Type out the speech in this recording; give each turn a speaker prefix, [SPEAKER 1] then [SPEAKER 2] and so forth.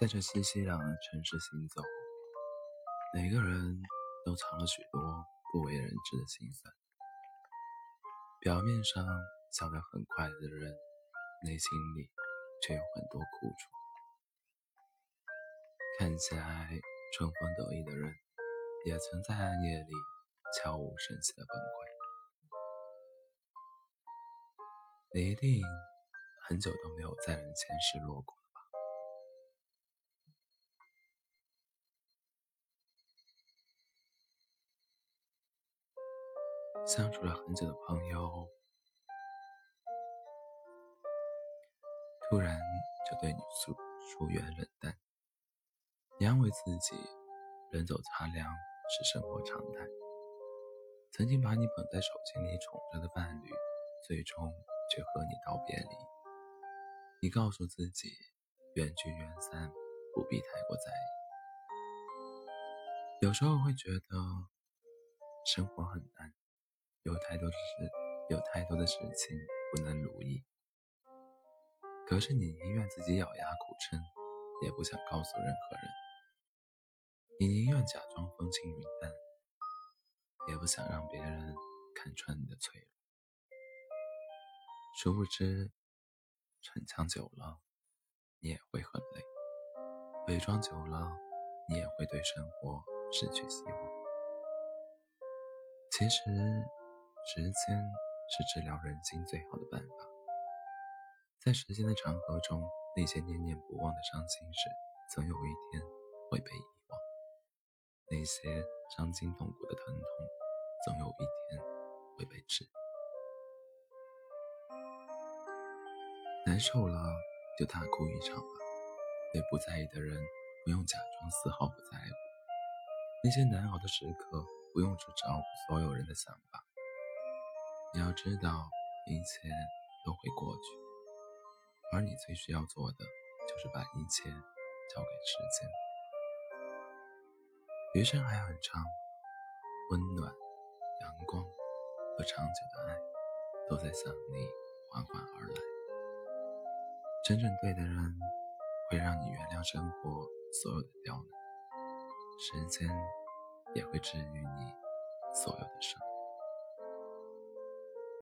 [SPEAKER 1] 在这熙熙攘攘的城市行走，每个人都藏了许多不为人知的心酸。表面上笑得很快乐的人，内心里却有很多苦楚。看起来春风得意的人，也曾在暗夜里悄无声息的崩溃。你一定很久都没有在人前失落过。相处了很久的朋友，突然就对你疏疏远冷淡。你安慰自己，人走茶凉是生活常态。曾经把你捧在手心里宠着的伴侣，最终却和你道别离。你告诉自己，缘聚缘散，不必太过在意。有时候会觉得，生活很难。有太多的事，有太多的事情不能如意。可是你宁愿自己咬牙苦撑，也不想告诉任何人。你宁愿假装风轻云淡，也不想让别人看穿你的脆弱。殊不知，逞强久了，你也会很累；伪装久了，你也会对生活失去希望。其实。时间是治疗人心最好的办法。在时间的长河中，那些念念不忘的伤心事，总有一天会被遗忘；那些伤筋动骨的疼痛，总有一天会被治愈。难受了就大哭一场吧，对不在意的人，不用假装丝毫不在乎；那些难熬的时刻，不用去照顾所有人的想法。你要知道，一切都会过去，而你最需要做的，就是把一切交给时间。余生还很长，温暖、阳光和长久的爱，都在向你缓缓而来。真正对的人，会让你原谅生活所有的刁难，时间也会治愈你所有的伤。